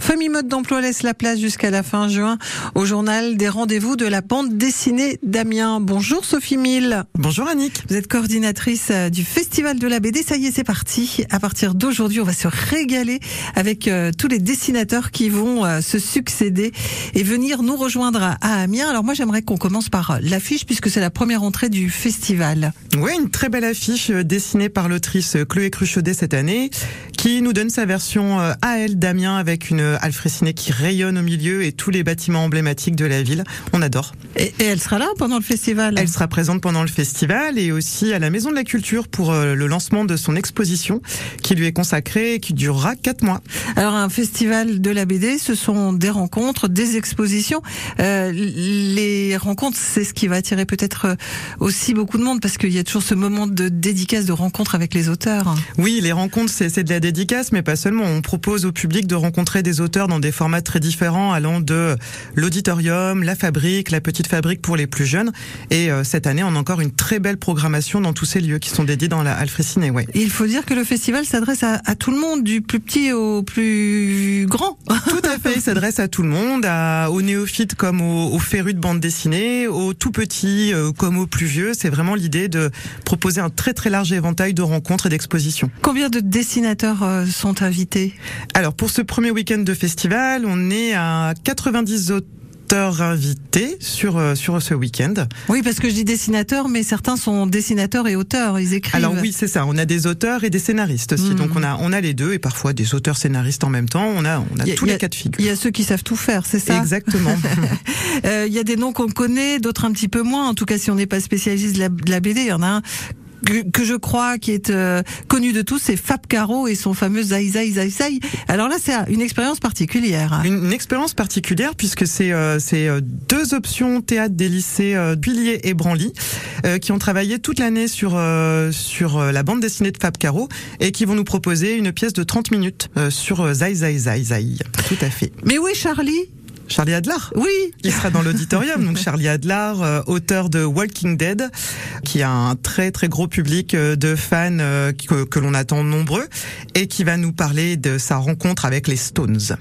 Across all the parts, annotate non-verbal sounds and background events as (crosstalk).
Famille Mode d'Emploi laisse la place jusqu'à la fin juin au journal des rendez-vous de la bande dessinée d'Amiens. Bonjour Sophie Mille. Bonjour Annick. Vous êtes coordinatrice euh, du Festival de la BD. Ça y est, c'est parti. À partir d'aujourd'hui, on va se régaler avec euh, tous les dessinateurs qui vont euh, se succéder et venir nous rejoindre à Amiens. Alors moi, j'aimerais qu'on commence par l'affiche puisque c'est la première entrée du festival. Oui, une très belle affiche dessinée par l'autrice Chloé Cruchaudet cette année qui nous donne sa version à elle avec une Alfrécinée qui rayonne au milieu et tous les bâtiments emblématiques de la ville. On adore. Et, elle sera là pendant le festival? Elle sera présente pendant le festival et aussi à la Maison de la Culture pour euh, le lancement de son exposition qui lui est consacrée et qui durera quatre mois. Alors un festival de la BD, ce sont des rencontres, des expositions. Euh, les rencontres, c'est ce qui va attirer peut-être euh, aussi beaucoup de monde parce qu'il y a toujours ce moment de dédicace, de rencontre avec les auteurs. Oui, les rencontres, c'est de la dédicace, mais pas seulement. On propose au public de rencontrer des auteurs dans des formats très différents, allant de l'auditorium, la fabrique, la petite fabrique pour les plus jeunes. Et euh, cette année, on a encore une très belle programmation dans tous ces lieux qui sont dédiés dans la Alfréciné. Ouais. Il faut dire que le festival s'adresse à, à, tout le monde, du plus petit au plus grand. Tout à fait, il s'adresse à tout le monde, à, aux néophytes comme aux, aux férus de bande dessinée, aux tout petits euh, comme aux plus vieux. C'est vraiment l'idée de proposer un très très large éventail de rencontres et d'expositions. Combien de dessinateurs euh, sont invités? Alors pour ce premier week-end de festival, on est à 90 auteurs invités sur euh, sur ce week-end. Oui, parce que je dis dessinateurs, mais certains sont dessinateurs et auteurs, ils écrivent. Alors oui, c'est ça. On a des auteurs et des scénaristes aussi. Mmh. Donc on a on a les deux et parfois des auteurs scénaristes en même temps. On a on a, a tous les cas de figure. Il y a ceux qui savent tout faire, c'est ça? Exactement. (laughs) euh, il y a des noms qu'on connaît, d'autres un petit peu moins. En tout cas, si on n'est pas spécialiste de la, de la BD, il y en a un que, je crois qui est euh, connu de tous, c'est Fab Caro et son fameux Zai Zai Zai Zai. Alors là, c'est une expérience particulière. Une, une expérience particulière puisque c'est euh, c'est deux options théâtre des lycées euh, Billier et Branly qui ont travaillé toute l'année sur sur la bande dessinée de Fab Caro et qui vont nous proposer une pièce de 30 minutes sur Zai Zai Zai Zai. Tout à fait. Mais où est Charlie Charlie Adlar. Oui. Il sera dans l'auditorium. Donc Charlie Adlar, euh, auteur de Walking Dead, qui a un très très gros public euh, de fans euh, que, que l'on attend nombreux et qui va nous parler de sa rencontre avec les Stones.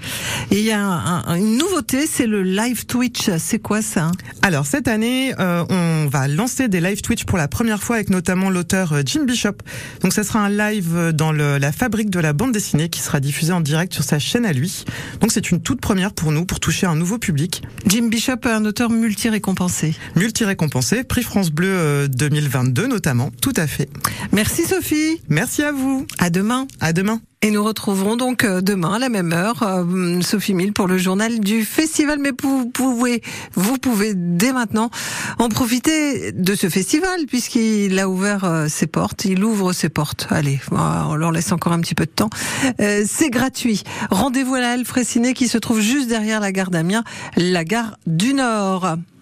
Et il y a un, une nouveauté, c'est le live Twitch. C'est quoi ça? Alors cette année, euh, on va lancer des live Twitch pour la première fois avec notamment l'auteur Jim Bishop. Donc ça sera un live dans le, la fabrique de la bande dessinée qui sera diffusé en direct sur sa chaîne à lui. Donc c'est une toute première pour nous pour toucher un nouveau public. Jim Bishop, un auteur multi-récompensé. Multi-récompensé, prix France Bleu 2022 notamment, tout à fait. Merci Sophie. Merci à vous. À demain. À demain. Et nous retrouverons donc demain à la même heure euh, Sophie Mille pour le journal du festival. Mais vous pouvez, vous pouvez dès maintenant en profiter de ce festival puisqu'il a ouvert euh, ses portes. Il ouvre ses portes. Allez, on leur laisse encore un petit peu de temps. Euh, c'est gratuit. Rendez-vous à la Halle qui se trouve juste derrière la gare d'Amiens, la gare du Nord.